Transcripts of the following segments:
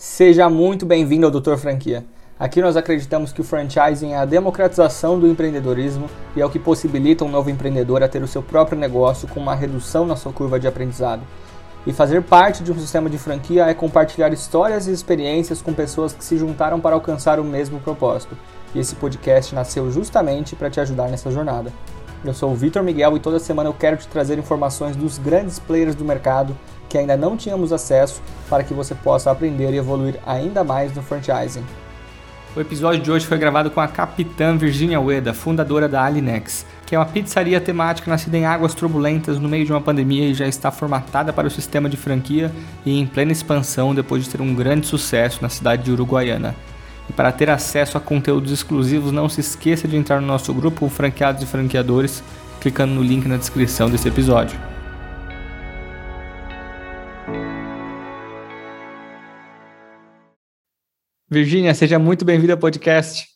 Seja muito bem-vindo ao Doutor Franquia. Aqui nós acreditamos que o franchising é a democratização do empreendedorismo e é o que possibilita um novo empreendedor a ter o seu próprio negócio com uma redução na sua curva de aprendizado. E fazer parte de um sistema de franquia é compartilhar histórias e experiências com pessoas que se juntaram para alcançar o mesmo propósito. E esse podcast nasceu justamente para te ajudar nessa jornada. Eu sou o Vitor Miguel e toda semana eu quero te trazer informações dos grandes players do mercado que ainda não tínhamos acesso para que você possa aprender e evoluir ainda mais no franchising. O episódio de hoje foi gravado com a capitã Virginia Ueda, fundadora da Alinex, que é uma pizzaria temática nascida em águas turbulentas no meio de uma pandemia e já está formatada para o sistema de franquia e em plena expansão depois de ter um grande sucesso na cidade de Uruguaiana. E para ter acesso a conteúdos exclusivos, não se esqueça de entrar no nosso grupo Franqueados e Franqueadores, clicando no link na descrição desse episódio. Virgínia, seja muito bem-vinda ao podcast.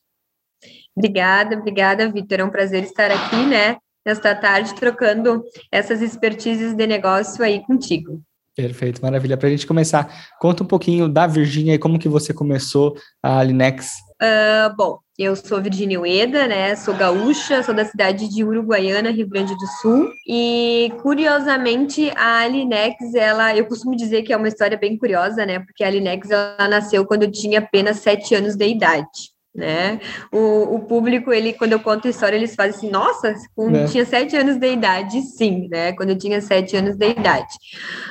Obrigada, obrigada, Vitor. É um prazer estar aqui, né, nesta tarde, trocando essas expertises de negócio aí contigo. Perfeito, maravilha. Para a gente começar, conta um pouquinho da Virgínia e como que você começou a Linex. Uh, bom, eu sou Virginia Ueda, né? Sou gaúcha, sou da cidade de Uruguaiana, Rio Grande do Sul. E curiosamente, a Alinex, ela, eu costumo dizer que é uma história bem curiosa, né? Porque a Alinex ela nasceu quando eu tinha apenas sete anos de idade. Né? O, o público, ele, quando eu conto a história, eles fazem assim, nossa, quando é. tinha sete anos de idade, sim, né? Quando eu tinha sete anos de idade.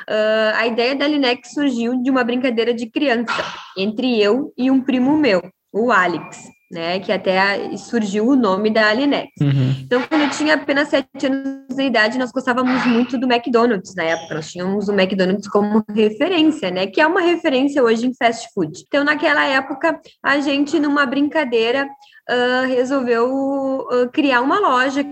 Uh, a ideia da Linex surgiu de uma brincadeira de criança, entre eu e um primo meu, o Alex né? Que até surgiu o nome da Alinex. Uhum. Então, quando eu tinha apenas sete anos de idade, nós gostávamos muito do McDonald's na época. Nós tínhamos o McDonald's como referência, né? Que é uma referência hoje em fast food. Então, naquela época, a gente, numa brincadeira, uh, resolveu uh, criar uma loja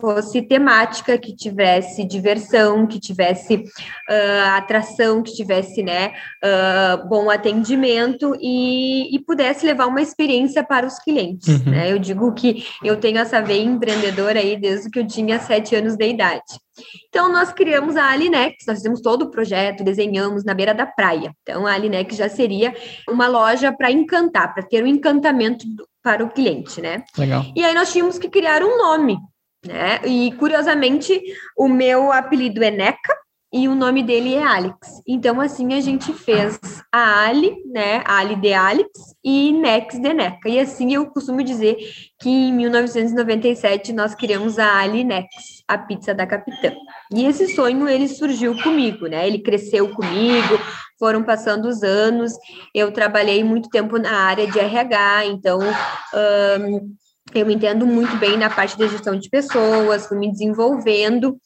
fosse temática, que tivesse diversão, que tivesse uh, atração, que tivesse né, uh, bom atendimento e, e, pudesse levar uma experiência para os clientes. Uhum. Né? Eu digo que eu tenho essa veia empreendedora aí desde que eu tinha sete anos de idade. Então, nós criamos a Alinex, nós fizemos todo o projeto, desenhamos na beira da praia. Então, a Alinex já seria uma loja para encantar, para ter um encantamento do, para o cliente, né? Legal. E aí nós tínhamos que criar um nome né? E curiosamente, o meu apelido é Neca e o nome dele é Alex. Então, assim, a gente fez a Ali, né? Ali de Alex e Nex de Neca. E assim eu costumo dizer que em 1997 nós criamos a Ali Nex, a pizza da capitã. E esse sonho ele surgiu comigo, né? Ele cresceu comigo, foram passando os anos. Eu trabalhei muito tempo na área de RH, então um, eu me entendo muito bem na parte da gestão de pessoas, fui me desenvolvendo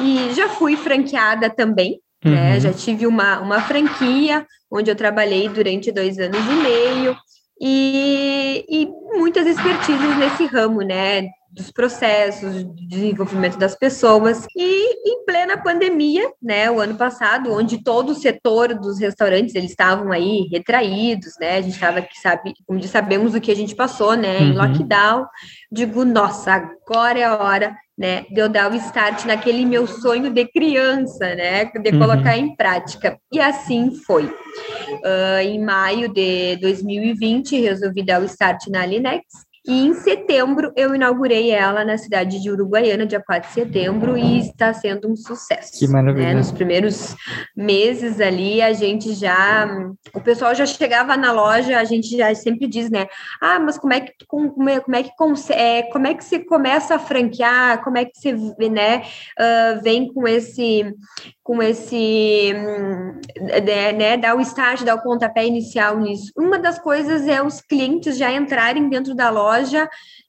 e já fui franqueada também, né? uhum. né? Já tive uma, uma franquia onde eu trabalhei durante dois anos e meio e, e muitas expertises nesse ramo, né? dos processos, de desenvolvimento das pessoas. E em plena pandemia, né, o ano passado, onde todo o setor dos restaurantes eles estavam aí retraídos, né? A gente estava que sabe, como sabemos o que a gente passou, né, em uhum. lockdown. Digo, nossa, agora é a hora, né, de eu dar o start naquele meu sonho de criança, né, de uhum. colocar em prática. E assim foi. Uh, em maio de 2020, resolvi dar o start na Linex e em setembro eu inaugurei ela na cidade de Uruguaiana, dia 4 de setembro, e está sendo um sucesso. Que maravilha. Né? Nos primeiros meses ali, a gente já. O pessoal já chegava na loja, a gente já sempre diz, né? Ah, mas como é que como é, como é que é, como é que você começa a franquear? Como é que você né, uh, vem com esse com esse né, né, dar o start, dar o pontapé inicial nisso. Uma das coisas é os clientes já entrarem dentro da loja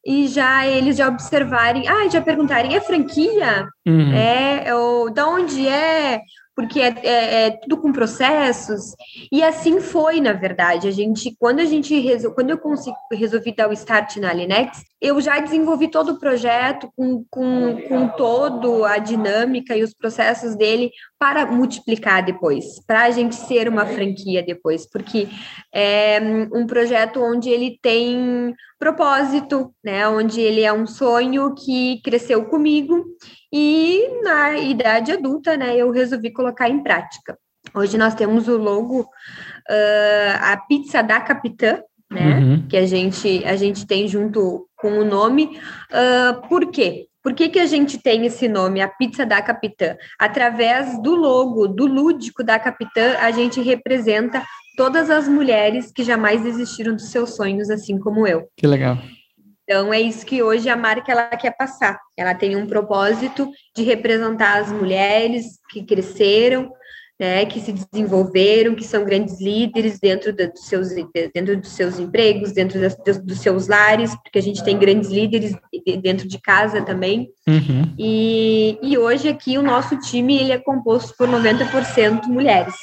e já eles já observarem, ah, já perguntarem, é franquia? Uhum. É, ou da onde é? Porque é, é, é, tudo com processos, e assim foi, na verdade. A gente, quando a gente resol... quando eu consegui, resolvi dar o start na Linex, eu já desenvolvi todo o projeto com, com, com todo a dinâmica e os processos dele para multiplicar depois, para a gente ser uma franquia depois, porque é um projeto onde ele tem propósito, né? Onde ele é um sonho que cresceu comigo e na idade adulta, né, eu resolvi colocar em prática. Hoje nós temos o logo, uh, a pizza da Capitã, né? Uhum. Que a gente, a gente tem junto com o nome. Uh, por quê? Por que, que a gente tem esse nome, a pizza da Capitã? Através do logo, do lúdico da Capitã, a gente representa todas as mulheres que jamais desistiram dos seus sonhos, assim como eu. Que legal. Então é isso que hoje a marca ela quer passar. Ela tem um propósito de representar as mulheres que cresceram, né, que se desenvolveram, que são grandes líderes dentro dos seus, dentro dos seus empregos, dentro das, dos seus lares, porque a gente tem grandes líderes dentro de casa também. Uhum. E, e hoje aqui o nosso time ele é composto por 90% mulheres.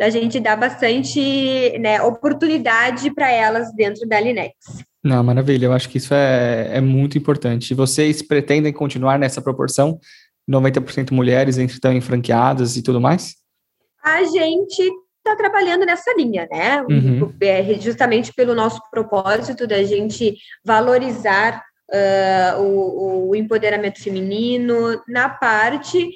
A gente dá bastante né, oportunidade para elas dentro da Linex. Não, maravilha, eu acho que isso é, é muito importante. Vocês pretendem continuar nessa proporção? 90% mulheres, então, em franqueadas e tudo mais? a gente está trabalhando nessa linha, né? Uhum. É, justamente pelo nosso propósito da gente valorizar uh, o, o, empoderamento feminino na parte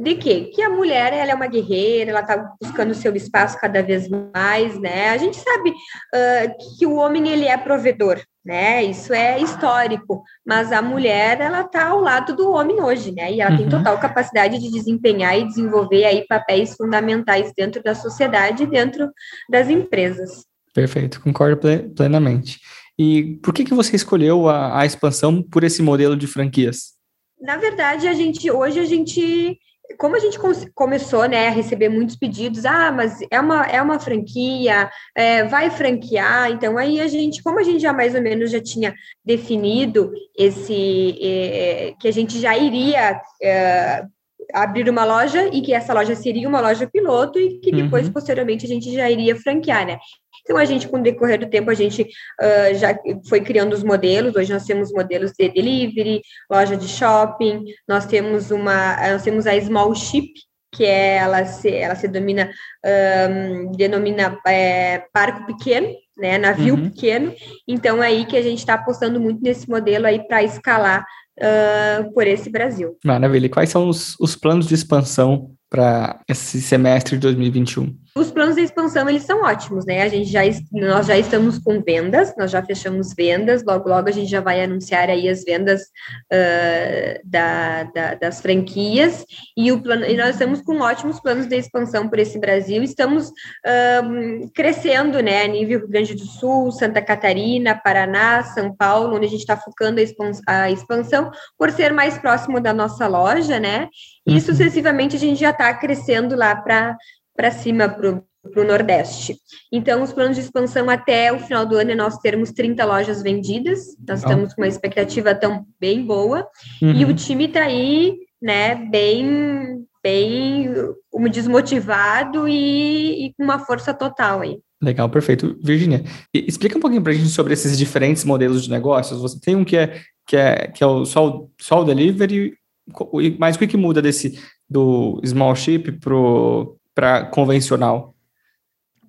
de quê? Que a mulher ela é uma guerreira, ela está buscando o seu espaço cada vez mais, né? A gente sabe uh, que o homem ele é provedor, né? Isso é histórico, mas a mulher ela está ao lado do homem hoje, né? E ela uhum. tem total capacidade de desempenhar e desenvolver aí papéis fundamentais dentro da sociedade e dentro das empresas. Perfeito, concordo plenamente. E por que, que você escolheu a, a expansão por esse modelo de franquias? Na verdade, a gente hoje a gente como a gente começou né, a receber muitos pedidos, ah, mas é uma, é uma franquia, é, vai franquear, então aí a gente, como a gente já mais ou menos já tinha definido esse, é, que a gente já iria é, abrir uma loja e que essa loja seria uma loja piloto e que depois, uhum. posteriormente, a gente já iria franquear, né? Então, a gente, com o decorrer do tempo, a gente uh, já foi criando os modelos. Hoje nós temos modelos de delivery, loja de shopping, nós temos uma, nós temos a Small Ship, que é, ela se, ela se domina, um, denomina é, barco pequeno, né, navio uhum. pequeno. Então, é aí que a gente está apostando muito nesse modelo aí para escalar uh, por esse Brasil. Maravilha. E quais são os, os planos de expansão para esse semestre de 2021? Os planos de expansão, eles são ótimos, né? A gente já, nós já estamos com vendas, nós já fechamos vendas, logo, logo a gente já vai anunciar aí as vendas uh, da, da, das franquias, e, o plano, e nós estamos com ótimos planos de expansão por esse Brasil, estamos crescendo, né, a nível Rio Grande do Sul, Santa Catarina, Paraná, São Paulo, onde a gente está focando a expansão, a expansão, por ser mais próximo da nossa loja, né, e uhum. sucessivamente a gente já está crescendo lá para para cima, para o Nordeste. Então, os planos de expansão até o final do ano é nós termos 30 lojas vendidas, nós estamos com uma expectativa tão bem boa, uhum. e o time está aí, né, bem, bem desmotivado e, e com uma força total aí. Legal, perfeito. Virginia, explica um pouquinho para a gente sobre esses diferentes modelos de negócios. Você tem um que é, que é, que é o só, só o delivery, mas o que, que muda desse do small ship pro para convencional?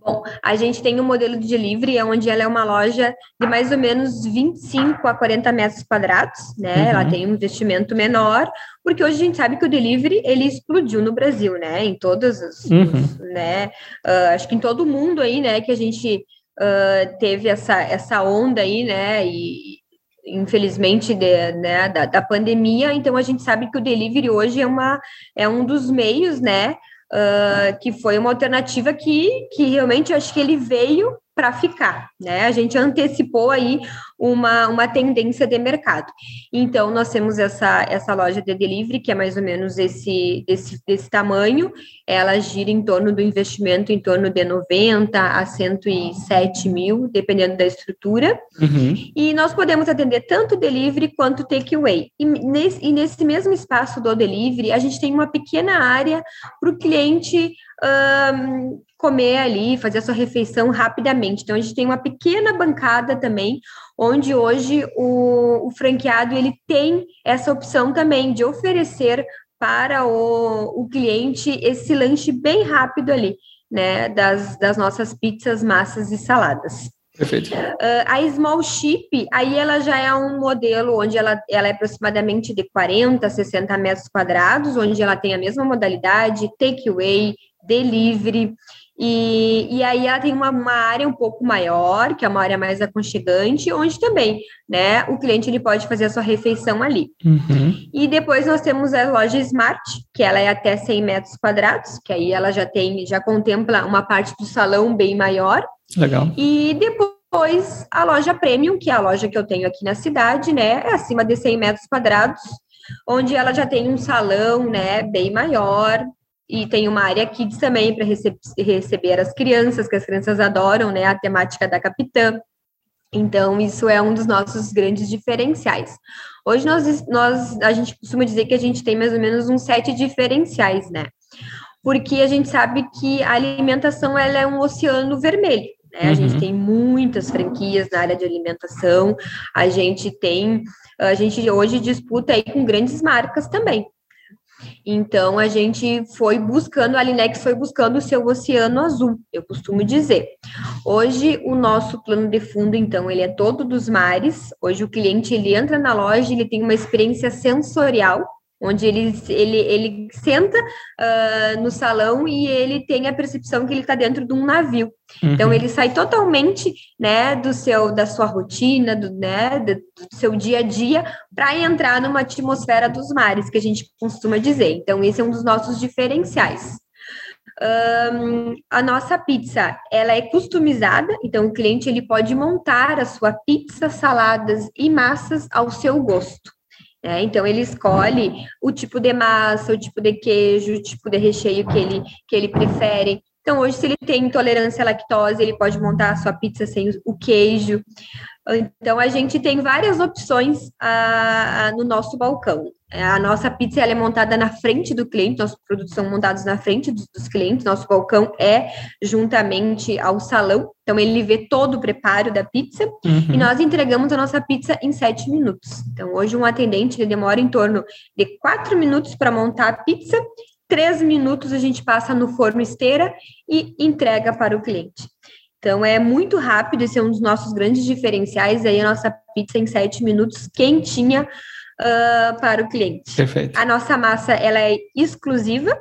Bom, a gente tem um modelo de delivery, onde ela é uma loja de mais ou menos 25 a 40 metros quadrados, né? Uhum. Ela tem um investimento menor, porque hoje a gente sabe que o delivery, ele explodiu no Brasil, né? Em todos os, uhum. os né? Uh, acho que em todo o mundo aí, né? Que a gente uh, teve essa, essa onda aí, né? E, infelizmente, de, né, da, da pandemia, então a gente sabe que o delivery hoje é, uma, é um dos meios, né? Uh, que foi uma alternativa que, que realmente acho que ele veio para ficar, né? A gente antecipou aí uma, uma tendência de mercado. Então, nós temos essa, essa loja de delivery, que é mais ou menos esse, desse, desse tamanho, ela gira em torno do investimento em torno de 90 a 107 mil, dependendo da estrutura, uhum. e nós podemos atender tanto delivery quanto takeaway. E nesse, e nesse mesmo espaço do delivery, a gente tem uma pequena área para o cliente um, comer ali, fazer a sua refeição rapidamente. Então, a gente tem uma pequena bancada também, onde hoje o, o franqueado ele tem essa opção também de oferecer para o, o cliente esse lanche bem rápido ali, né, das, das nossas pizzas, massas e saladas. Perfeito. Uh, a Small Chip, aí ela já é um modelo onde ela, ela é aproximadamente de 40, 60 metros quadrados, onde ela tem a mesma modalidade, takeaway, delivery. E, e aí ela tem uma, uma área um pouco maior, que é uma área mais aconchegante, onde também, né, o cliente ele pode fazer a sua refeição ali. Uhum. E depois nós temos a loja Smart, que ela é até 100 metros quadrados, que aí ela já tem, já contempla uma parte do salão bem maior. Legal. E depois a loja Premium, que é a loja que eu tenho aqui na cidade, né, é acima de 100 metros quadrados, onde ela já tem um salão, né, bem maior, e tem uma área kids também para rece receber as crianças, que as crianças adoram, né, a temática da capitã. Então, isso é um dos nossos grandes diferenciais. Hoje, nós, nós, a gente costuma dizer que a gente tem mais ou menos uns sete diferenciais, né? Porque a gente sabe que a alimentação ela é um oceano vermelho. Né? A gente uhum. tem muitas franquias na área de alimentação, a gente tem, a gente hoje disputa aí com grandes marcas também. Então, a gente foi buscando, a Linex foi buscando o seu oceano azul, eu costumo dizer. Hoje, o nosso plano de fundo, então, ele é todo dos mares. Hoje, o cliente, ele entra na loja, ele tem uma experiência sensorial, onde ele, ele, ele senta uh, no salão e ele tem a percepção que ele está dentro de um navio. Uhum. Então ele sai totalmente, né, do seu da sua rotina, do, né, do, do seu dia a dia, para entrar numa atmosfera dos mares, que a gente costuma dizer. Então esse é um dos nossos diferenciais. Um, a nossa pizza ela é customizada, então o cliente ele pode montar a sua pizza, saladas e massas ao seu gosto. É, então ele escolhe o tipo de massa, o tipo de queijo, o tipo de recheio que ele, que ele prefere. Então, hoje, se ele tem intolerância à lactose, ele pode montar a sua pizza sem o queijo. Então, a gente tem várias opções ah, no nosso balcão. A nossa pizza ela é montada na frente do cliente, nossos produtos são montados na frente dos, dos, clientes, nosso balcão é juntamente ao salão, então ele vê todo o preparo da pizza uhum. e nós entregamos a nossa pizza em sete minutos. Então, hoje, um atendente ele demora em torno de quatro minutos para montar a pizza três minutos a gente passa no forno esteira e entrega para o cliente. Então é muito rápido, esse é um dos nossos grandes diferenciais. Aí a nossa pizza em sete minutos quentinha uh, para o cliente. Perfeito. A nossa massa ela é exclusiva,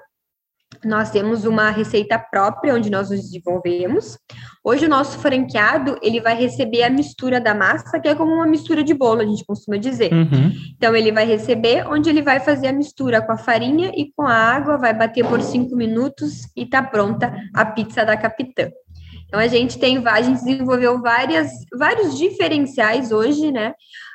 nós temos uma receita própria onde nós nos desenvolvemos. Hoje o nosso franqueado ele vai receber a mistura da massa, que é como uma mistura de bolo, a gente costuma dizer. Uhum. Então ele vai receber onde ele vai fazer a mistura com a farinha e com a água, vai bater por cinco minutos e tá pronta a pizza da capitã. Então a gente tem, a gente desenvolveu várias, vários diferenciais hoje, né?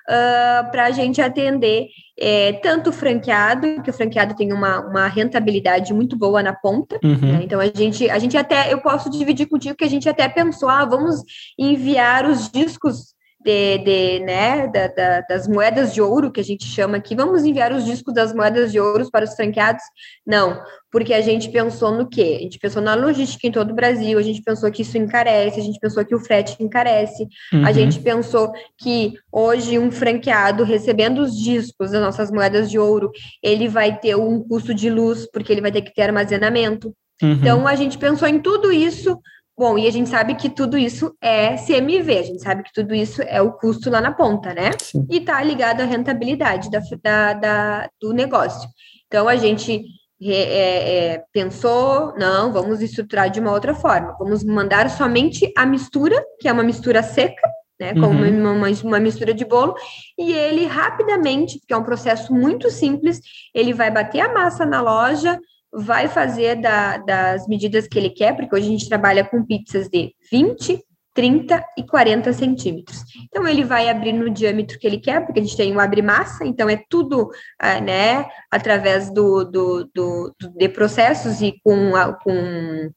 Uh, para a gente atender é, tanto o franqueado, que o franqueado tem uma, uma rentabilidade muito boa na ponta. Uhum. Né? Então, a gente, a gente até, eu posso dividir contigo que a gente até pensou, ah, vamos enviar os discos de, de né, da, da, das moedas de ouro, que a gente chama aqui, vamos enviar os discos das moedas de ouro para os franqueados? Não, porque a gente pensou no quê? A gente pensou na logística em todo o Brasil, a gente pensou que isso encarece, a gente pensou que o frete encarece, uhum. a gente pensou que hoje um franqueado recebendo os discos das nossas moedas de ouro, ele vai ter um custo de luz, porque ele vai ter que ter armazenamento. Uhum. Então, a gente pensou em tudo isso Bom, e a gente sabe que tudo isso é CMV, a gente sabe que tudo isso é o custo lá na ponta, né? Sim. E tá ligado à rentabilidade da, da, da do negócio. Então, a gente é, é, pensou, não, vamos estruturar de uma outra forma. Vamos mandar somente a mistura, que é uma mistura seca, né, como uhum. uma, uma, mistura de bolo, e ele rapidamente, que é um processo muito simples, ele vai bater a massa na loja, vai fazer da, das medidas que ele quer, porque hoje a gente trabalha com pizzas de 20, 30 e 40 centímetros. Então, ele vai abrir no diâmetro que ele quer, porque a gente tem um abre-massa, então é tudo, ah, né, através do, do, do, de processos e com a, com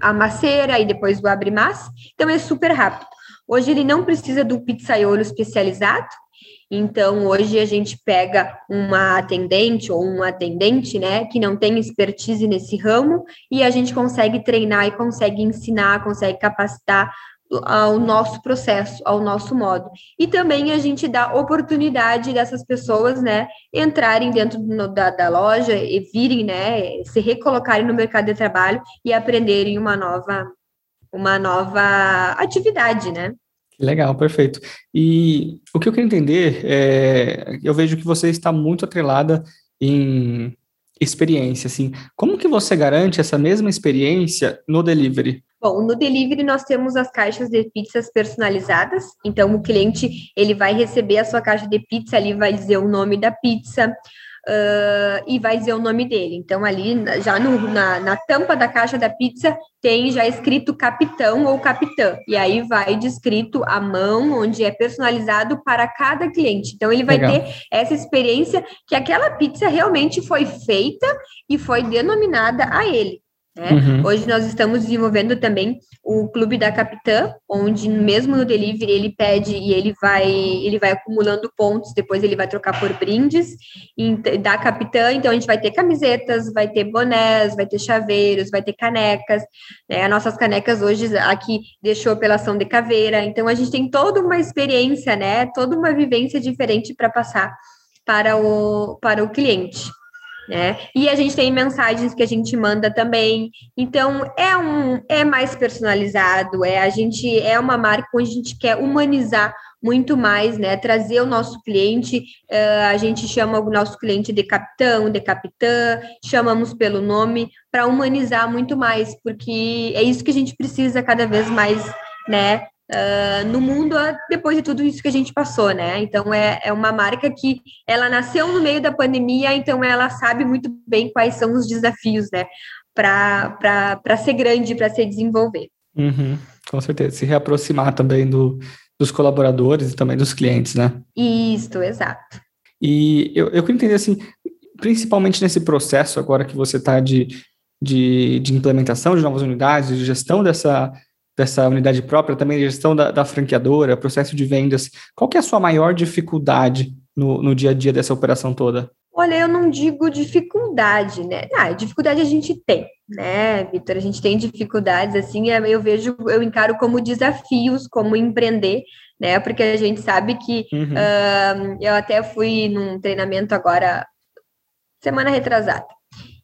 a maceira e depois do abre-massa, então é super rápido. Hoje ele não precisa do pizzaiolo especializado, então, hoje a gente pega uma atendente ou um atendente, né, que não tem expertise nesse ramo e a gente consegue treinar e consegue ensinar, consegue capacitar ao nosso processo, ao nosso modo. E também a gente dá oportunidade dessas pessoas, né, entrarem dentro da, da, loja e virem, né, se recolocarem no mercado de trabalho e aprenderem uma nova, uma nova atividade, né. Legal, perfeito. E o que eu quero entender é, eu vejo que você está muito atrelada em, experiência, assim. Como que você garante essa mesma experiência no delivery? Bom, no delivery nós temos as caixas de pizzas personalizadas. Então o cliente ele vai receber a sua caixa de pizza, ali vai dizer o nome da pizza, uh, e vai dizer o nome dele. Então, ali, já no, na, na tampa da caixa da pizza, tem já escrito capitão ou capitã. E aí vai descrito a mão, onde é personalizado para cada cliente. Então, ele vai Legal. ter essa experiência que aquela pizza realmente foi feita e foi denominada a ele. Né? Uhum. Hoje nós estamos desenvolvendo também o Clube da Capitã, onde mesmo no delivery ele pede e ele vai ele vai acumulando pontos, depois ele vai trocar por brindes da Capitã, então a gente vai ter camisetas, vai ter bonés, vai ter chaveiros, vai ter canecas, né? As nossas canecas hoje aqui deixou pela ação de caveira, então a gente tem toda uma experiência, né? Toda uma vivência diferente para passar para o, para o cliente né? E a gente tem mensagens que a gente manda também. Então é um é mais personalizado, é a gente é uma marca onde a gente quer humanizar muito mais, né? Trazer o nosso cliente, uh, a gente chama o nosso cliente de capitão, de capitã, chamamos pelo nome para humanizar muito mais, porque é isso que a gente precisa cada vez mais, né? Uh, no mundo depois de tudo isso que a gente passou, né? Então é, é uma marca que ela nasceu no meio da pandemia, então ela sabe muito bem quais são os desafios, né? Para ser grande, para se desenvolver. Uhum, com certeza. Se reaproximar também do, dos colaboradores e também dos clientes, né? Isso, exato. E eu, eu queria entender assim, principalmente nesse processo agora que você está de, de, de implementação de novas unidades, de gestão dessa, dessa unidade própria, também gestão da, da franqueadora, processo de vendas. Qual que é a sua maior dificuldade no, no dia a dia dessa operação toda? Olha, eu não digo dificuldade, né? Ah, dificuldade a gente tem, né, Vitor? A gente tem dificuldades, assim, é, eu vejo, eu encaro como desafios, como empreender, né? Porque a gente sabe que uhum. uh, eu até fui num treinamento agora, semana retrasada,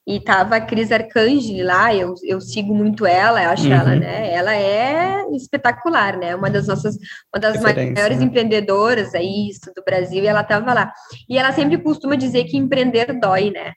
e tava a Cris Arcangeli lá, eu, eu sigo muito ela, eu acho uhum. ela, né? Ela é espetacular, né? Uma das nossas, uma das maiores né? empreendedoras aí do Brasil, e ela tava lá. E ela sempre costuma dizer que empreender dói, né?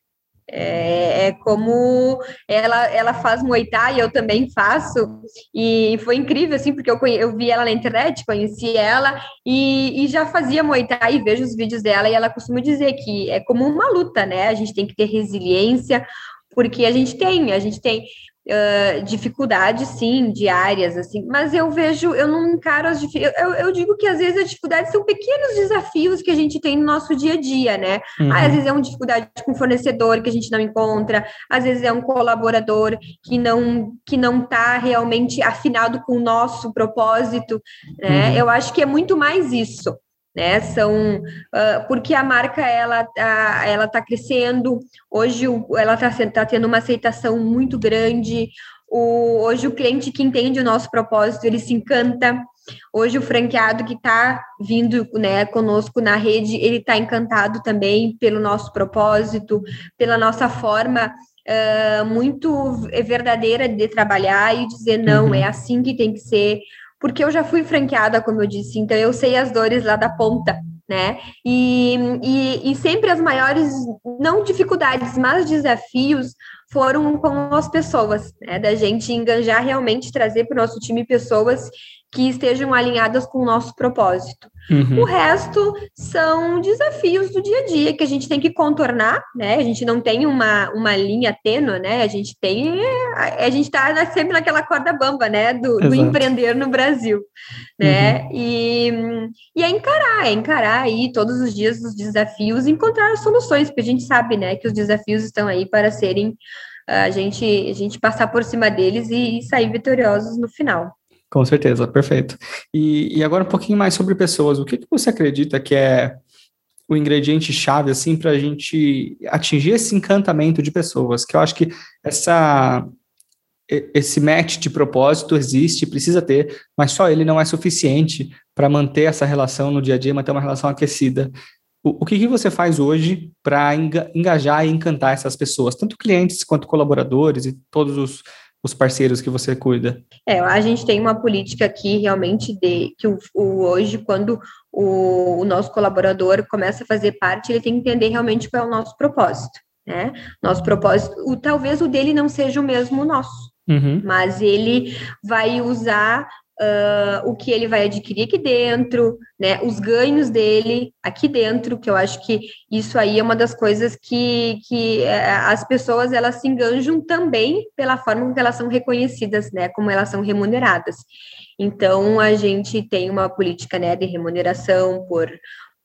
É, é, como ela, ela faz Muay Thai, eu também faço, e foi incrível, assim, porque eu, eu vi ela na internet, conheci ela, e, e já fazia Muay Thai, e vejo os vídeos dela, e ela costuma dizer que é como uma luta, né, a gente tem que ter resiliência, porque a gente tem, a gente tem uh, dificuldades, sim, diárias, assim, mas eu vejo, eu não encaro as dificuldades, eu, eu, digo que às vezes as dificuldades são pequenos desafios que a gente tem no nosso dia a dia, né? Uhum. às vezes é uma dificuldade com fornecedor que a gente não encontra, às vezes é um colaborador que não que não está realmente afinado com o nosso propósito, né? Uhum. Eu acho que é muito mais isso né? São uh, porque a marca ela tá, ela tá crescendo. Hoje ela está tá tendo uma aceitação muito grande. O, hoje o cliente que entende o nosso propósito ele se encanta. Hoje o franqueado que está vindo né, conosco na rede ele está encantado também pelo nosso propósito, pela nossa forma uh, muito verdadeira de trabalhar e dizer não, uhum. é assim que tem que ser porque eu já fui franqueada, como eu disse, então eu sei as dores lá da ponta, né? E, e, e sempre as maiores, não dificuldades, mas desafios foram com as pessoas, né? Da gente enganjar realmente, trazer para o nosso time pessoas que estejam alinhadas com o nosso propósito. Uhum. O resto são desafios do dia a dia que a gente tem que contornar, né? A gente não tem uma, uma linha tênua, né? A gente tem. A, a gente está sempre naquela corda bamba, né? Do, do empreender no Brasil, né? Uhum. E, e é encarar, é encarar aí todos os dias os desafios e encontrar soluções, porque a gente sabe, né, que os desafios estão aí para serem a gente, a gente passar por cima deles e, e sair vitoriosos no final. Com certeza, perfeito. E, e agora um pouquinho mais sobre pessoas. O que, que você acredita que é o ingrediente chave assim para a gente atingir esse encantamento de pessoas? Que eu acho que essa esse match de propósito existe, precisa ter, mas só ele não é suficiente para manter essa relação no dia a dia, manter uma relação aquecida. O, o que, que você faz hoje para engajar e encantar essas pessoas, tanto clientes quanto colaboradores e todos os os parceiros que você cuida? É, a gente tem uma política aqui realmente de que o, o hoje, quando o, o, nosso colaborador começa a fazer parte, ele tem que entender realmente qual é o nosso propósito. né? Nosso propósito, o, talvez o dele não seja o mesmo nosso, uhum. mas ele vai usar uh, o que ele vai adquirir aqui dentro, né? Os ganhos dele aqui dentro, que eu acho que isso aí é uma das coisas que, que eh, as pessoas elas se enganjam também pela forma como elas são reconhecidas, né? Como elas são remuneradas. Então a gente tem uma política né, de remuneração por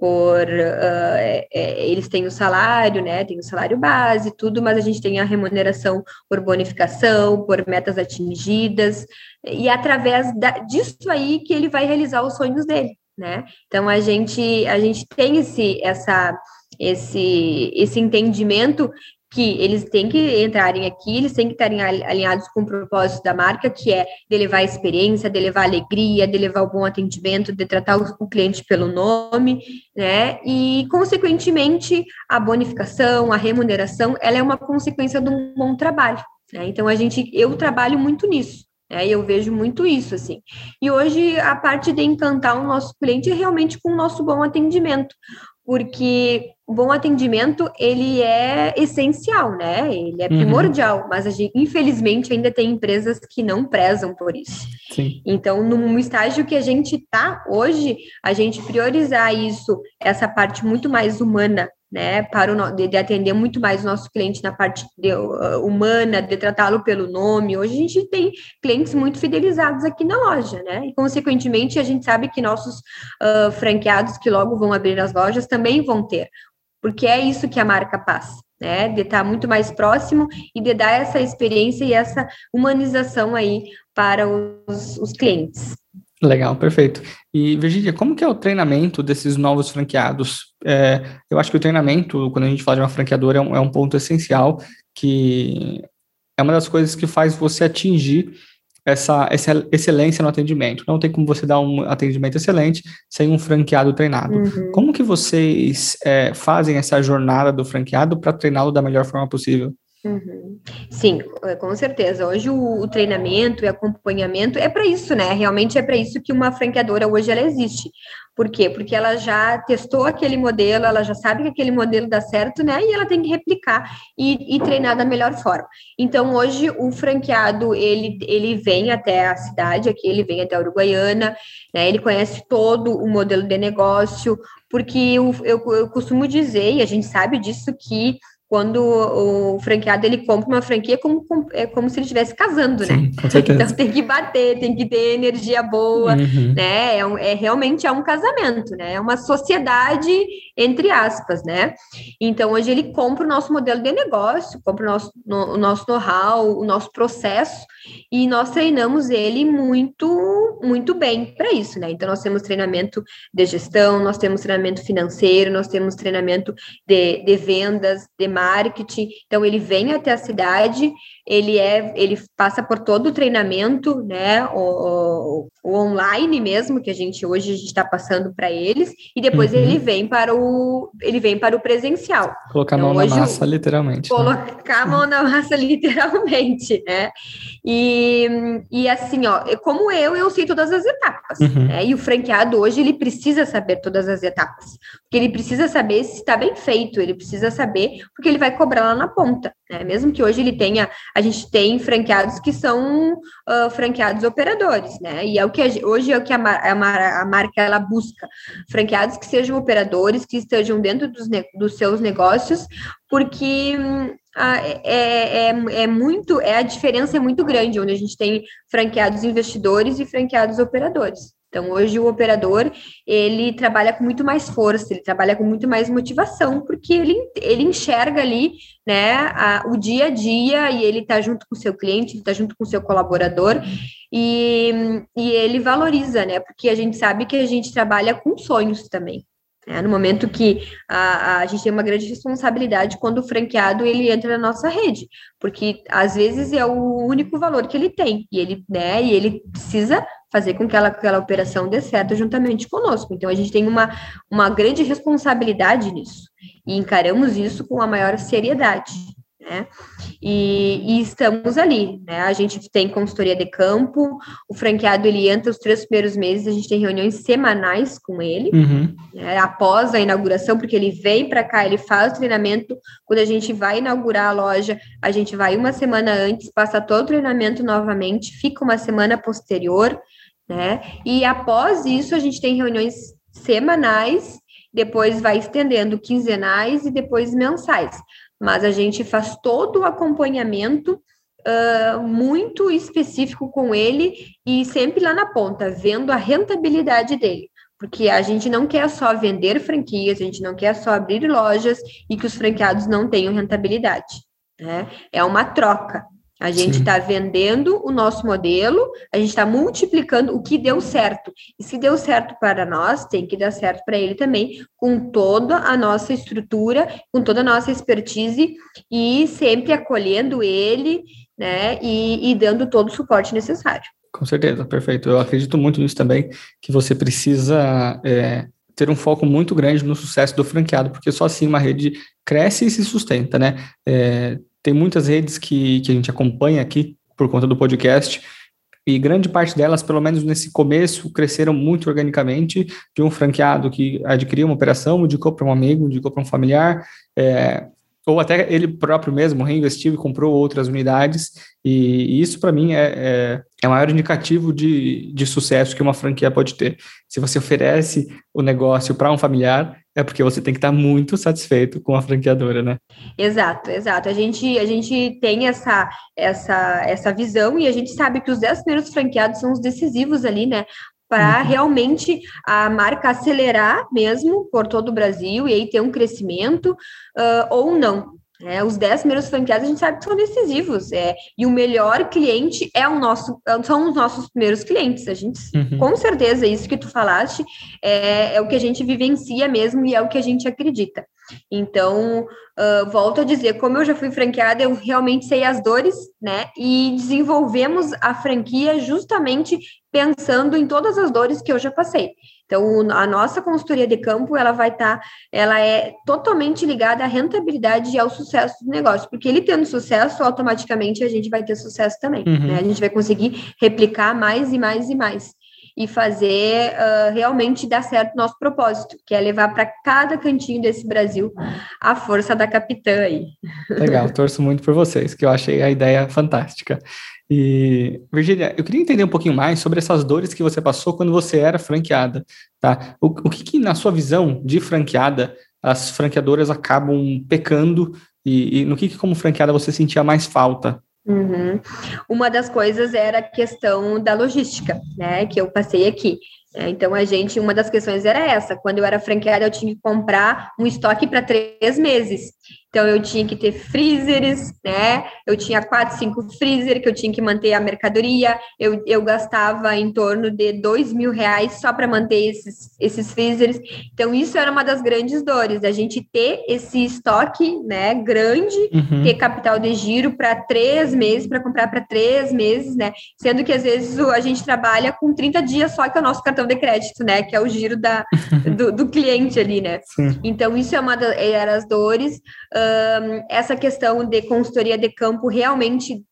por uh, é, eles têm o salário, né? Tem o salário base, tudo, mas a gente tem a remuneração por bonificação, por metas atingidas, e é através da, disso aí que ele vai realizar os sonhos dele, né? Então a gente a gente tem esse essa esse esse entendimento que eles têm que entrarem aqui, eles têm que estarem alinhados com o propósito da marca, que é de levar experiência, de levar alegria, de levar o bom atendimento, de tratar o cliente pelo nome, né? E, consequentemente, a bonificação, a remuneração, ela é uma consequência de um bom trabalho. Né? Então, a gente, eu trabalho muito nisso. É, eu vejo muito isso, assim. E hoje, a parte de encantar o nosso cliente é realmente com o nosso bom atendimento porque o bom atendimento ele é essencial, né? Ele é uhum. primordial, mas a gente, infelizmente ainda tem empresas que não prezam por isso. Sim. Então, no estágio que a gente está hoje, a gente priorizar isso, essa parte muito mais humana né, para o, de, de, atender muito mais o nosso cliente na parte de, uh, humana, de tratá-lo pelo nome. Hoje a gente tem clientes muito fidelizados aqui na loja, né? E, consequentemente, a gente sabe que nossos uh, franqueados que logo vão abrir as lojas também vão ter, porque é isso que a marca passa. Né, de estar muito mais próximo e de dar essa experiência e essa humanização aí para os, os clientes. Legal, perfeito. E Virginia, como que é o treinamento desses novos franqueados? É, eu acho que o treinamento, quando a gente fala de uma franqueadora, é um, é um, ponto essencial, que é uma das coisas que faz você atingir essa, essa excelência no atendimento. Não tem como você dar um atendimento excelente sem um franqueado treinado. Uhum. Como que vocês é, fazem essa jornada do franqueado para treiná-lo da melhor forma possível? Uhum. Sim, é, com certeza. Hoje o, o treinamento e acompanhamento é para isso, né? Realmente é para isso que uma franqueadora hoje ela existe. Por quê? Porque ela já testou aquele modelo, ela já sabe que aquele modelo dá certo, né? E ela tem que replicar e, e treinar da melhor forma. Então, hoje o franqueado ele, ele vem até a cidade aqui, ele vem até a Uruguaiana, né? Ele conhece todo o modelo de negócio, porque eu, eu, eu costumo dizer, e a gente sabe disso, que quando o franqueado ele compra uma franquia como, é como se ele estivesse casando, né? então tem que bater, tem que ter energia boa, uhum. né? É, um, é, realmente é um casamento, né? É uma sociedade entre aspas, né? Então hoje ele compra o nosso modelo de negócio, compra o nosso, no, o nosso know-how, o nosso processo e nós treinamos ele muito, muito bem para isso, né? Então nós temos treinamento de gestão, nós temos treinamento financeiro, nós temos treinamento de, de vendas, de marketing marketing. Então ele vem até a cidade, ele é, ele passa por todo o treinamento, né, o, o online mesmo que a gente hoje a gente está passando para eles e depois uhum. ele vem para o ele vem para o presencial. Colocar então, a mão na massa, literalmente. Né? Colocar né? a mão na massa, literalmente, né? E, e assim, ó, como eu, eu sei todas as etapas, uhum. né? E o franqueado hoje ele precisa saber todas as etapas, porque ele precisa saber se está bem feito, ele precisa saber porque ele vai cobrar lá na ponta, né? Mesmo que hoje ele tenha a gente tem franqueados que são uh, franqueados operadores, né? E é o que a, hoje é o que a, a, a, marca ela busca, franqueados que sejam operadores, que estejam dentro dos, dos seus negócios, porque hum, é, é, é, muito, é a diferença é muito grande, onde a gente tem franqueados investidores e franqueados operadores. Então, hoje o operador, ele trabalha com muito mais força, ele trabalha com muito mais motivação, porque ele, ele enxerga ali, né, a, o dia a dia e ele está junto com o seu cliente, está junto com o seu colaborador e, e ele valoriza, né, porque a gente sabe que a gente trabalha com sonhos também. É, no momento que a, a, gente tem uma grande responsabilidade quando o franqueado ele entra na nossa rede, porque às vezes é o único valor que ele tem e ele, né, e ele precisa fazer com que aquela, aquela operação dê certo juntamente conosco. Então a gente tem uma, uma grande responsabilidade nisso e encaramos isso com a maior seriedade. né? E, e, estamos ali, né? A gente tem consultoria de campo, o franqueado ele entra os três primeiros meses, a gente tem reuniões semanais com ele, uhum. né? após a inauguração, porque ele vem para cá, ele faz o treinamento. Quando a gente vai inaugurar a loja, a gente vai uma semana antes, passa todo o treinamento novamente, fica uma semana posterior, né? E após isso, a gente tem reuniões semanais depois vai estendendo quinzenais e depois mensais mas a gente faz todo o acompanhamento uh, muito específico com ele e sempre lá na ponta, vendo a rentabilidade dele. Porque a gente não quer só vender franquias, a gente não quer só abrir lojas e que os franqueados não tenham rentabilidade. Né? É uma troca. A gente está vendendo o nosso modelo, a gente está multiplicando o que deu certo. E se deu certo para nós, tem que dar certo para ele também, com toda a nossa estrutura, com toda a nossa expertise e sempre acolhendo ele, né? E, e dando todo o suporte necessário. Com certeza, perfeito. Eu acredito muito nisso também, que você precisa é, ter um foco muito grande no sucesso do franqueado, porque só assim uma rede cresce e se sustenta, né? É, tem muitas redes que, que a gente acompanha aqui por conta do podcast, e grande parte delas, pelo menos nesse começo, cresceram muito organicamente de um franqueado que adquiriu uma operação, indicou para um amigo, indicou para um familiar, é, ou até ele próprio mesmo reinvestiu e comprou outras unidades, e, isso para mim é, é, é, o maior indicativo de, de sucesso que uma franquia pode ter. Se você oferece o negócio para um familiar, é porque você tem que estar muito satisfeito com a franqueadora, né? Exato, exato. A gente, a gente tem essa, essa, essa visão e a gente sabe que os 10 primeiros franqueados são os decisivos ali, né? Para uhum. realmente a marca acelerar mesmo por todo o Brasil e aí ter um crescimento uh, ou não. É, os 10 primeiros franqueados a gente sabe que são decisivos. É, e o melhor cliente é o nosso, são os nossos primeiros clientes. A gente, uhum. com certeza, isso que tu falaste é, é, o que a gente vivencia mesmo e é o que a gente acredita. Então, uh, volto a dizer, como eu já fui franqueada, eu realmente sei as dores, né? E desenvolvemos a franquia justamente pensando em todas as dores que eu já passei. Então, a nossa consultoria de campo, ela vai estar, tá, ela é totalmente ligada à rentabilidade e ao sucesso do negócio, porque ele tendo sucesso, automaticamente a gente vai ter sucesso também, uhum. né? A gente vai conseguir replicar mais e mais e mais e fazer uh, realmente dar certo nosso propósito, que é levar para cada cantinho desse Brasil a força da capitã aí. Legal, torço muito por vocês, que eu achei a ideia fantástica. E, Virginia, eu queria entender um pouquinho mais sobre essas dores que você passou quando você era franqueada, tá? O, o que, que, na sua visão de franqueada, as franqueadoras acabam pecando e, e no que, que, como franqueada, você sentia mais falta? Uhum. Uma das coisas era a questão da logística, né, que eu passei aqui. É, então, a gente, uma das questões era essa: quando eu era franqueada, eu tinha que comprar um estoque para três meses. Então, eu tinha que ter freezers, né? Eu tinha quatro, cinco freezer que eu tinha que manter a mercadoria. Eu, eu gastava em torno de dois mil reais só para manter esses, esses freezers. Então, isso era uma das grandes dores, a gente ter esse estoque, né, grande, uhum. ter capital de giro para três meses, para comprar para três meses, né? Sendo que às vezes a gente trabalha com 30 dias só que é o nosso cartão de crédito, né? Que é o giro da, do, do cliente ali, né? Sim. Então, isso é uma das era as dores. Uh, um, essa questão de consultoria de campo realmente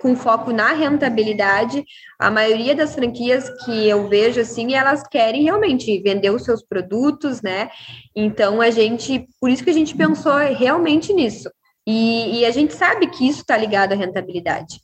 com foco na rentabilidade, a maioria das franquias que eu vejo assim, elas querem realmente vender os seus produtos, né? Então a gente, por isso que a gente pensou realmente nisso. E, e a gente sabe que isso está ligado à rentabilidade.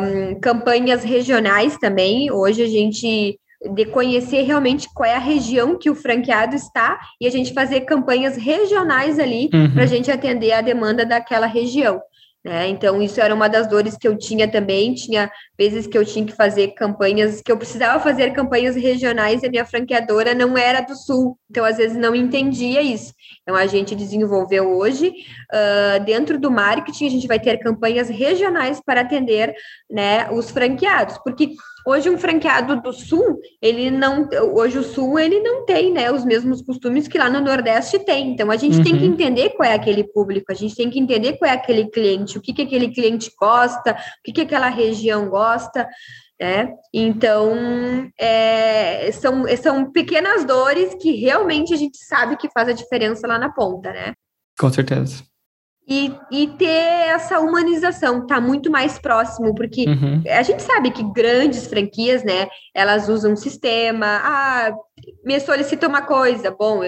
Um, campanhas regionais também, hoje a gente de conhecer realmente qual é a região que o franqueado está e a gente fazer campanhas regionais ali uhum. para a gente atender a demanda daquela região. Né? Então, isso era uma das dores que eu tinha também. Tinha vezes que eu tinha que fazer campanhas, que eu precisava fazer campanhas regionais e a minha franqueadora não era do Sul. Então, às vezes, não entendia isso. Então, a gente desenvolveu hoje, uh, dentro do marketing, a gente vai ter campanhas regionais para atender né, os franqueados, porque Hoje um franqueado do Sul, ele não, hoje o Sul ele não tem, né, os mesmos costumes que lá no Nordeste tem. Então a gente uhum. tem que uhum. entender qual é aquele público, a gente tem que entender qual é aquele cliente, o que que aquele cliente gosta, o que que aquela região gosta. né? Então, é, são, são pequenas dores que realmente a gente sabe que faz a diferença lá na ponta, né? Com certeza. E, e ter essa humanização, tá muito mais próximo, porque uhum. a gente sabe que grandes franquias, né, elas usam um sistema, ah, me solicita uma coisa, bom,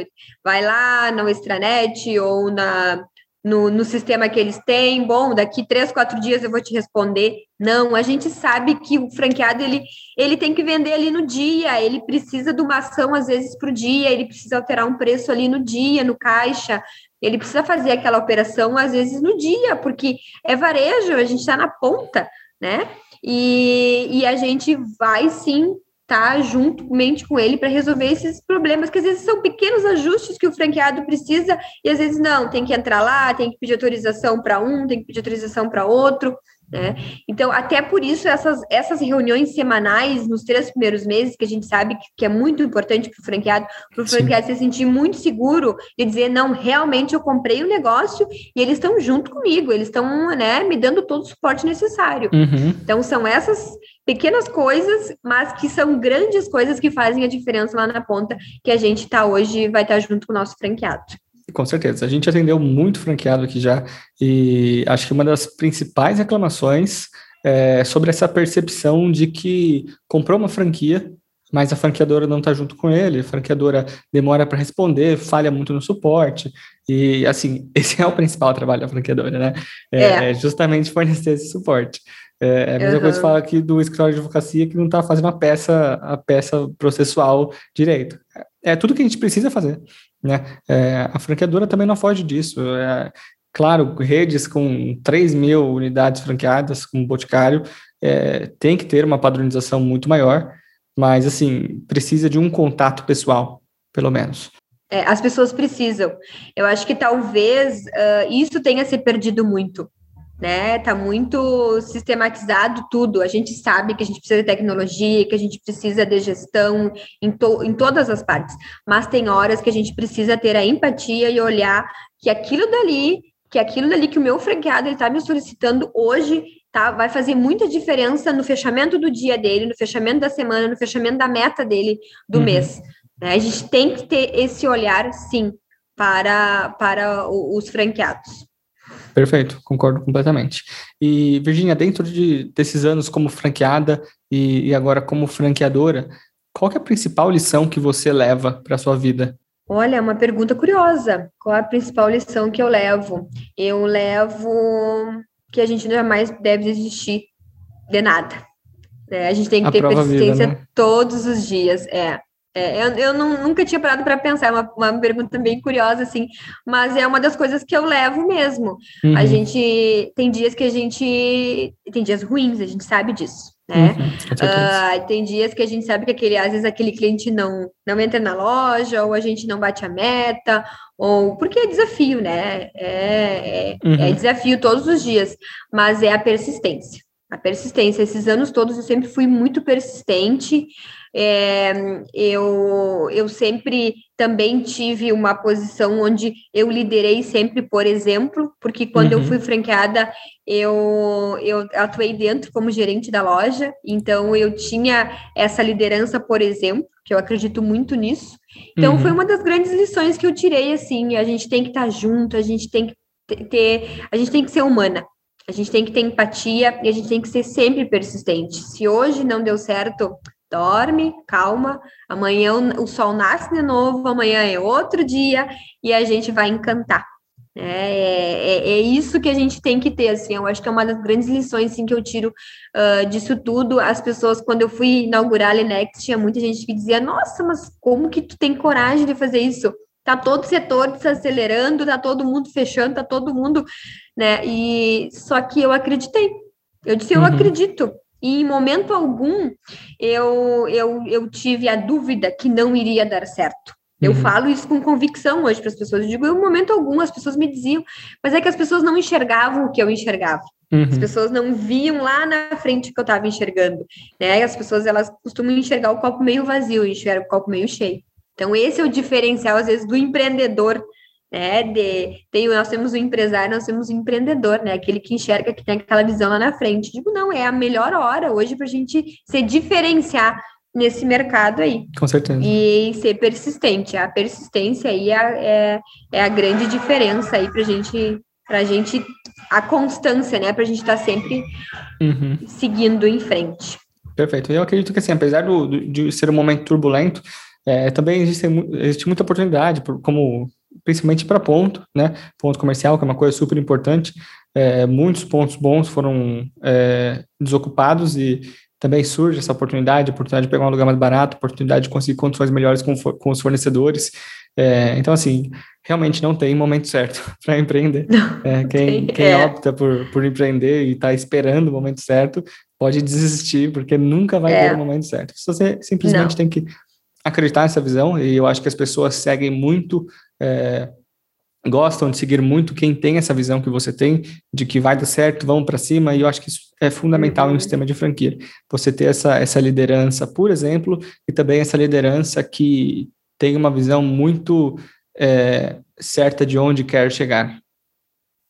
vai lá na extranet ou na no, no sistema que eles têm, bom, daqui três, quatro dias eu vou te responder. Não, a gente sabe que o franqueado, ele, ele tem que vender ali no dia, ele precisa de uma ação, às vezes, para o dia, ele precisa alterar um preço ali no dia, no caixa, ele precisa fazer aquela operação, às vezes, no dia, porque é varejo, a gente está na ponta, né? E, e a gente vai sim tá juntamente com ele para resolver esses problemas, que às vezes são pequenos ajustes que o franqueado precisa, e às vezes não, tem que entrar lá, tem que pedir autorização para um, tem que pedir autorização para outro. Né? Então, até por isso, essas, essas reuniões semanais nos três primeiros meses, que a gente sabe que, que é muito importante para o franqueado, para o franqueado se sentir muito seguro e dizer, não, realmente eu comprei o um negócio e eles estão junto comigo, eles estão né, me dando todo o suporte necessário. Uhum. Então, são essas pequenas coisas, mas que são grandes coisas que fazem a diferença lá na ponta, que a gente está hoje, vai estar tá junto com o nosso franqueado. Com certeza. A gente atendeu muito franqueado aqui já, e acho que uma das principais reclamações é sobre essa percepção de que comprou uma franquia, mas a franqueadora não está junto com ele, a franqueadora demora para responder, falha muito no suporte, e assim, esse é o principal trabalho da franqueadora, né? É, é. é justamente fornecer esse suporte. É, é a mesma uhum. coisa que fala aqui do escritório de advocacia que não está fazendo a peça, a peça processual direito. É, é tudo que a gente precisa fazer. Né? É, a franqueadora também não foge disso. É, claro, redes com 3 mil unidades franqueadas, com Boticário, é, tem que ter uma padronização muito maior, mas, assim, precisa de um contato pessoal, pelo menos. É, as pessoas precisam. Eu acho que talvez uh, isso tenha se perdido muito né? Tá muito sistematizado tudo. A gente sabe que a gente precisa de tecnologia, que a gente precisa de gestão em, to em todas as partes, mas tem horas que a gente precisa ter a empatia e olhar que aquilo dali, que aquilo dali que o meu franqueado ele tá me solicitando hoje, tá? Vai fazer muita diferença no fechamento do dia dele, no fechamento da semana, no fechamento da meta dele do uhum. mês. Né? A gente tem que ter esse olhar, sim, para, para os franqueados. Perfeito, concordo completamente. E, Virginia, dentro de, desses anos como franqueada e, e agora como franqueadora, qual é a principal lição que você leva para a sua vida? Olha, é uma pergunta curiosa. Qual é a principal lição que eu levo? Eu levo que a gente jamais deve desistir de nada. É, a gente tem que a ter persistência vida, né? todos os dias. É. É, eu, eu não, nunca tinha parado para pensar, é uma, uma pergunta bem curiosa, assim, mas é uma das coisas que eu levo mesmo. Uhum. A gente tem dias que a gente tem dias ruins, a gente sabe disso, né? Uhum, uh, tem dias que a gente sabe que aquele, às vezes aquele cliente não, não entra na loja, ou a gente não bate a meta, ou porque é desafio, né? É, é, uhum. é desafio todos os dias, mas é a persistência. A persistência, esses anos todos eu sempre fui muito persistente, é, eu, eu sempre também tive uma posição onde eu liderei sempre, por exemplo, porque quando uhum. eu fui franqueada, eu, eu atuei dentro como gerente da loja, então eu tinha essa liderança, por exemplo, que eu acredito muito nisso. Então uhum. foi uma das grandes lições que eu tirei, assim, a gente tem que estar junto, a gente tem que ter, a gente tem que ser humana. A gente tem que ter empatia e a gente tem que ser sempre persistente. Se hoje não deu certo, dorme, calma, amanhã o sol nasce de novo, amanhã é outro dia e a gente vai encantar. É, é, é, isso que a gente tem que ter, assim, eu acho que é uma das grandes lições, assim, que eu tiro uh, disso tudo, as pessoas, quando eu fui inaugurar a Lenex, tinha muita gente que dizia, nossa, mas como que tu tem coragem de fazer isso? Tá todo o setor desacelerando, tá todo mundo fechando, tá todo mundo, né, e só que eu acreditei, eu disse, eu uhum. acredito, e em momento algum eu, eu, eu tive a dúvida que não iria dar certo. Eu uhum. falo isso com convicção hoje para as pessoas. Eu digo, em momento algum as pessoas me diziam, mas é que as pessoas não enxergavam o que eu enxergava. Uhum. As pessoas não viam lá na frente o que eu estava enxergando. Né? As pessoas elas costumam enxergar o copo meio vazio e enxergam o copo meio cheio. Então, esse é o diferencial, às vezes, do empreendedor né? De, tem, nós temos o empresário, nós temos o empreendedor, né? Aquele que enxerga que tem aquela visão lá na frente. Digo, não, é a melhor hora hoje para a gente se diferenciar nesse mercado aí. Com certeza. E ser persistente. A persistência aí é, é, é a grande diferença aí para a gente para a gente a constância, né, para a gente estar tá sempre uhum. seguindo em frente. Perfeito. Eu acredito que assim, apesar do, do de ser um momento turbulento, é, também existe, existe muita oportunidade, como principalmente para ponto, né? Ponto comercial, que é uma coisa super importante. É, muitos pontos bons foram é, desocupados e também surge essa oportunidade, oportunidade de pegar um lugar mais barato, oportunidade de conseguir condições melhores com, com os fornecedores. É, então, assim, realmente não tem momento certo para empreender. É, quem, quem é. opta por, por empreender e está esperando o momento certo, pode desistir, porque nunca vai é. ter o momento certo. Você simplesmente não. tem que acreditar nessa visão, e eu acho que as pessoas seguem muito é, gostam de seguir muito quem tem essa visão que você tem, de que vai dar certo, vamos para cima, e eu acho que isso é fundamental uhum. em um sistema de franquia. Você ter essa, essa liderança, por exemplo, e também essa liderança que tem uma visão muito é, certa de onde quer chegar.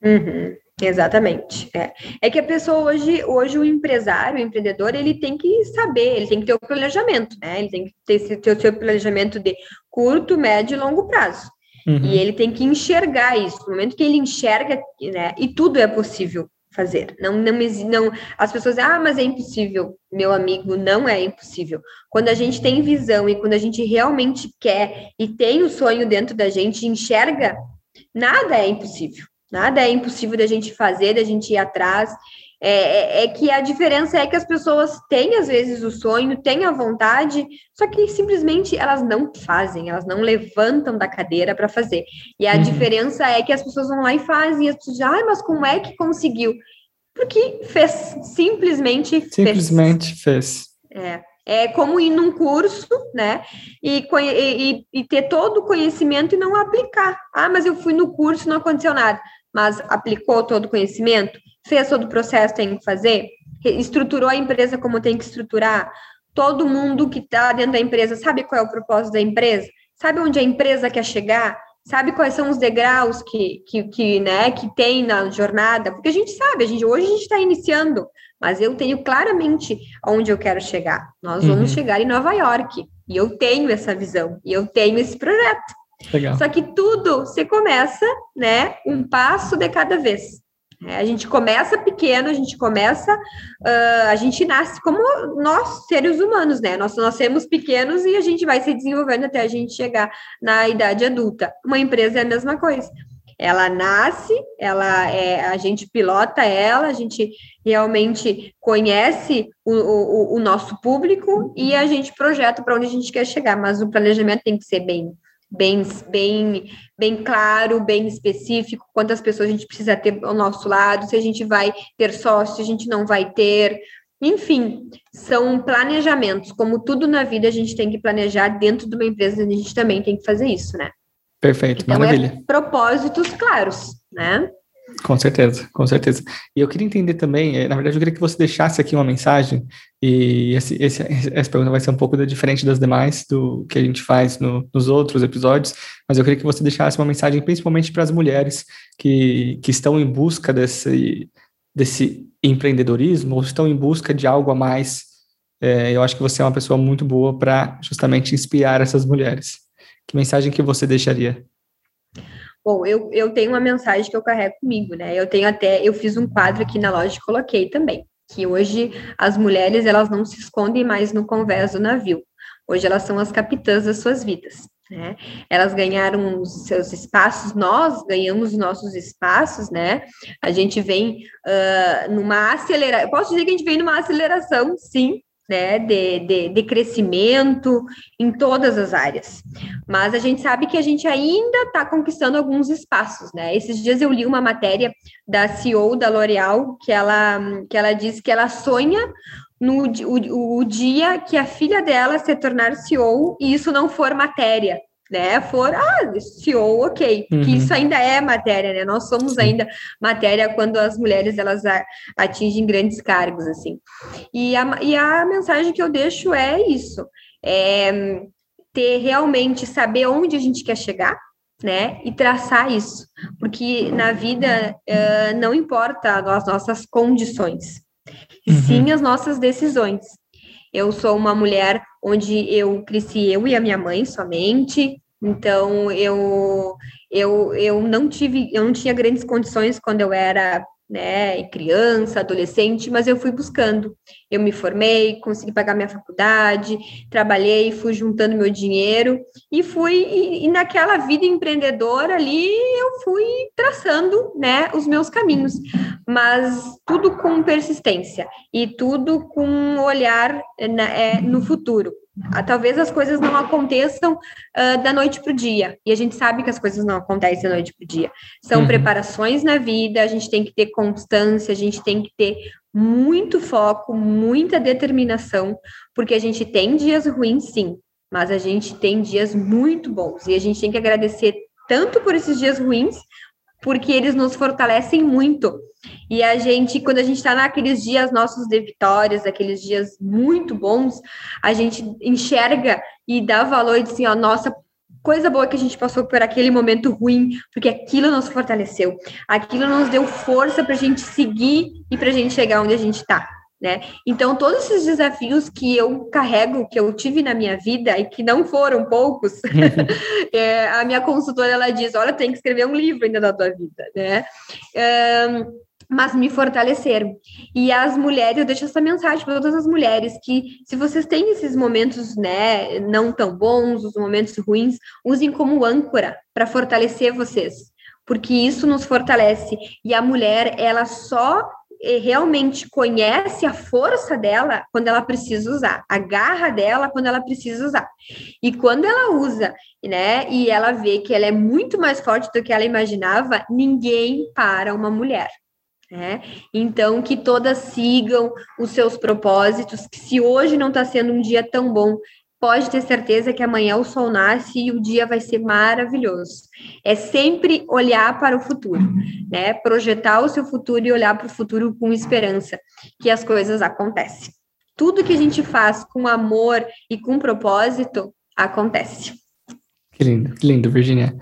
Uhum. Exatamente. É. é que a pessoa hoje, hoje o empresário, o empreendedor, ele tem que saber, ele tem que ter o planejamento, né? Ele tem que ter, ter o seu planejamento de curto, médio e longo prazo. Uhum. E ele tem que enxergar isso. No momento que ele enxerga, né? E tudo é possível fazer. Não, não, não, as pessoas ah, mas é impossível. Meu amigo, não é impossível. Quando a gente tem visão e quando a gente realmente quer e tem o sonho dentro da gente, enxerga, nada é impossível. Nada é impossível da gente fazer, da gente ir atrás. É, é, é, que a diferença é que as pessoas têm, às vezes, o sonho, têm a vontade, só que simplesmente elas não fazem, elas não levantam da cadeira para fazer. E a uhum. diferença é que as pessoas vão lá e fazem, e as pessoas dizem, ah, mas como é que conseguiu? Porque fez, simplesmente fez. Simplesmente fez. É. É como ir num curso, né? E, e, e ter todo o conhecimento e não aplicar. Ah, mas eu fui no curso e não aconteceu nada. Mas aplicou todo o conhecimento? Fez todo o processo, tem que fazer, estruturou a empresa como tem que estruturar. Todo mundo que está dentro da empresa sabe qual é o propósito da empresa, sabe onde a empresa quer chegar, sabe quais são os degraus que, que, que, né, que tem na jornada, porque a gente sabe, a gente, hoje a gente está iniciando, mas eu tenho claramente onde eu quero chegar. Nós uhum. vamos chegar em Nova York, e eu tenho essa visão, e eu tenho esse projeto. Legal. Só que tudo se começa, né, um passo de cada vez. É, a gente começa pequeno, a gente começa, uh, a gente nasce como nós, seres humanos, né? Nós nascemos pequenos e a gente vai se desenvolvendo até a gente chegar na idade adulta. Uma empresa é a mesma coisa. Ela nasce, ela é, a gente pilota ela, a gente realmente conhece o, o, o nosso público e a gente projeta para onde a gente quer chegar, mas o planejamento tem que ser bem bem, bem, bem claro, bem específico, quantas pessoas a gente precisa ter ao nosso lado, se a gente vai ter sócio, se a gente não vai ter. Enfim, são planejamentos. Como tudo na vida, a gente tem que planejar dentro de uma empresa, a gente também tem que fazer isso, né? Perfeito, então, é maravilha. É propósitos claros, né? Com certeza, com certeza. E eu queria entender também, eh, na verdade, eu queria que você deixasse aqui uma mensagem, e esse, esse, essa pergunta vai ser um pouco diferente das demais, do que a gente faz no, nos outros episódios, mas eu queria que você deixasse uma mensagem principalmente para as mulheres que, que estão em busca desse, desse empreendedorismo, ou estão em busca de algo a mais. É, eu acho que você é uma pessoa muito boa para justamente inspirar essas mulheres. Que mensagem que você deixaria? Bom, eu, eu tenho uma mensagem que eu carrego comigo, né? Eu tenho até, eu fiz um quadro aqui na loja e coloquei também, que hoje as mulheres, elas não se escondem mais no convés do navio. Hoje elas são as capitãs das suas vidas. Né? Elas ganharam os seus espaços, nós ganhamos os nossos espaços, né? A gente vem uh, numa aceleração, posso dizer que a gente vem numa aceleração, sim, né, de, de, de, crescimento em todas as áreas. Mas a gente sabe que a gente ainda está conquistando alguns espaços, né? Esses dias eu li uma matéria da CEO da L'Oréal que ela, que ela diz que ela sonha no o, o dia que a filha dela se tornar CEO e isso não for matéria, né, for, ah, CEO, ok, uhum. que isso ainda é matéria, né, nós somos Sim. ainda matéria quando as mulheres, elas atingem grandes cargos, assim, e a, e a mensagem que eu deixo é isso, é ter realmente, saber onde a gente quer chegar, né, e traçar isso, porque na vida uh, não importa as nossas condições, uhum. sim as nossas decisões, eu sou uma mulher onde eu cresci eu e a minha mãe somente, então eu Eu, eu não tive, eu não tinha grandes condições quando eu era né, criança, adolescente, mas eu fui buscando. Eu me formei, consegui pagar minha faculdade, trabalhei, fui juntando meu dinheiro e fui e, e, naquela vida empreendedora ali eu fui traçando, né, os meus caminhos, mas tudo com persistência e tudo com um olhar né, é, no futuro. Ah, talvez as coisas não aconteçam uh, da noite para o dia. E a gente sabe que as coisas não acontecem da noite para o dia. São uhum. preparações na vida, a gente tem que ter constância, a gente tem que ter muito foco, muita determinação, porque a gente tem dias ruins, sim, mas a gente tem dias muito bons. E a gente tem que agradecer tanto por esses dias ruins, porque eles nos fortalecem muito. E a gente, quando a gente está naqueles dias nossos de vitórias, aqueles dias muito bons, a gente enxerga e dá valor e diz assim, ó, nossa, coisa boa que a gente passou por aquele momento ruim, porque aquilo nos fortaleceu, aquilo nos deu força para a gente seguir e para a gente chegar onde a gente está. Né? Então, todos esses desafios que eu carrego, que eu tive na minha vida e que não foram poucos, é, a minha consultora ela diz: Olha, tem que escrever um livro ainda da tua vida, né? Um, mas me fortaleceram. E as mulheres, eu deixo essa mensagem para todas as mulheres que se vocês têm esses momentos, né, não tão bons, os momentos ruins, usem como âncora para fortalecer vocês, porque isso nos fortalece. E a mulher, ela só realmente conhece a força dela quando ela precisa usar, a garra dela quando ela precisa usar. E quando ela usa, né, e ela vê que ela é muito mais forte do que ela imaginava, ninguém para uma mulher. Né? Então, que todas sigam os seus propósitos, que se hoje não está sendo um dia tão bom, pode ter certeza que amanhã o sol nasce e o dia vai ser maravilhoso. É sempre olhar para o futuro, né? Projetar o seu futuro e olhar para o futuro com esperança, que as coisas acontecem. Tudo que a gente faz com amor e com propósito acontece. Que lindo, que lindo, Virginia.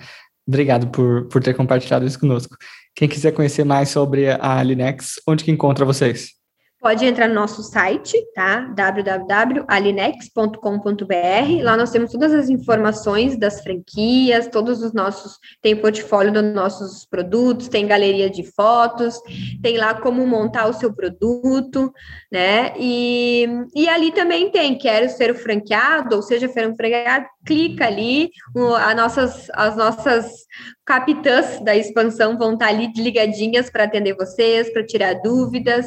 Obrigado por, por ter compartilhado isso conosco. Quem quiser conhecer mais sobre a Linex, onde que encontra vocês? Pode entrar no nosso site, tá? www.alinex.com.br. Lá nós temos todas as informações das franquias, todos os nossos. Tem portfólio dos nossos produtos, tem galeria de fotos, tem lá como montar o seu produto, né? E, e ali também tem, quero ser o franqueado, ou seja, ser um franqueado, clica ali, as nossas, as nossas capitãs da expansão vão estar ali ligadinhas para atender vocês, para tirar dúvidas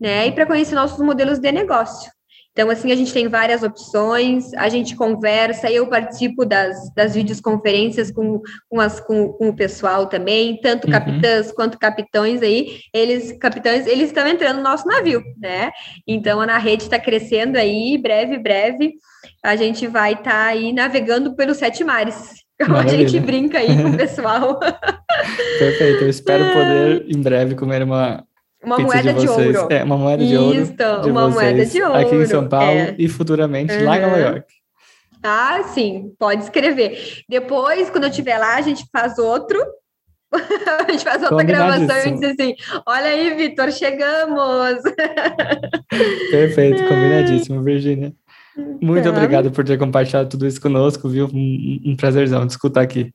né? E para conhecer nossos modelos de negócio. Então, assim, a gente tem várias opções, a gente conversa, eu participo das, das videoconferências com, com, as, com, com o pessoal também, tanto uhum. capitãs quanto capitães aí, eles, capitães, eles estão entrando no nosso navio, né? Então, a rede está crescendo aí, breve, breve, a gente vai estar tá aí navegando pelos sete mares. Como a gente brinca aí com o pessoal. Perfeito, eu espero poder em breve comer uma, uma moeda de, de, ouro. É, uma moeda de ouro. Isso, uma moeda de ouro. Aqui em São Paulo é. e futuramente uhum. lá em Nova York. Ah, sim, pode escrever. Depois, quando eu estiver lá, a gente faz outro. a gente faz outra gravação e diz assim: olha aí, Vitor, chegamos. Perfeito, combinadíssimo, Virginia. Muito então... obrigado por ter compartilhado tudo isso conosco, viu? Um, um prazerzão de escutar aqui.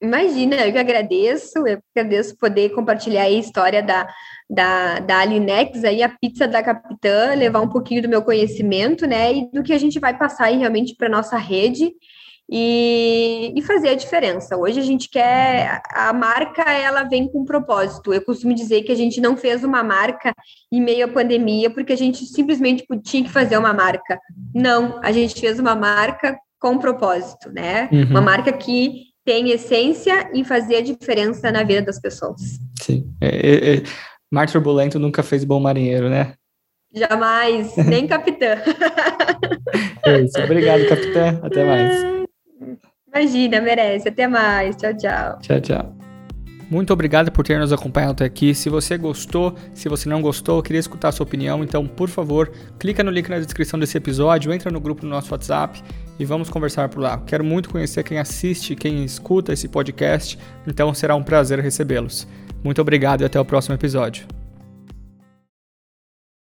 Imagina, eu que agradeço, eu agradeço poder compartilhar a história da, da, da Alinex, aí a pizza da Capitã, levar um pouquinho do meu conhecimento, né, e do que a gente vai passar aí realmente para nossa rede e, e fazer a diferença. Hoje a gente quer, a marca, ela vem com um propósito. Eu costumo dizer que a gente não fez uma marca em meio à pandemia porque a gente simplesmente tinha que fazer uma marca. Não, a gente fez uma marca com propósito, né? Uhum. Uma marca que tem essência em fazer a diferença na vida das pessoas. Sim. É, é, é, mar turbulento nunca fez bom marinheiro, né? Jamais, nem capitã. é isso. Obrigado, capitã. Até mais. Imagina, merece. Até mais. Tchau, tchau. Tchau, tchau. Muito obrigado por ter nos acompanhado até aqui. Se você gostou, se você não gostou, queria escutar a sua opinião, então, por favor, clica no link na descrição desse episódio, entra no grupo do nosso WhatsApp e vamos conversar por lá. Quero muito conhecer quem assiste, quem escuta esse podcast, então será um prazer recebê-los. Muito obrigado e até o próximo episódio.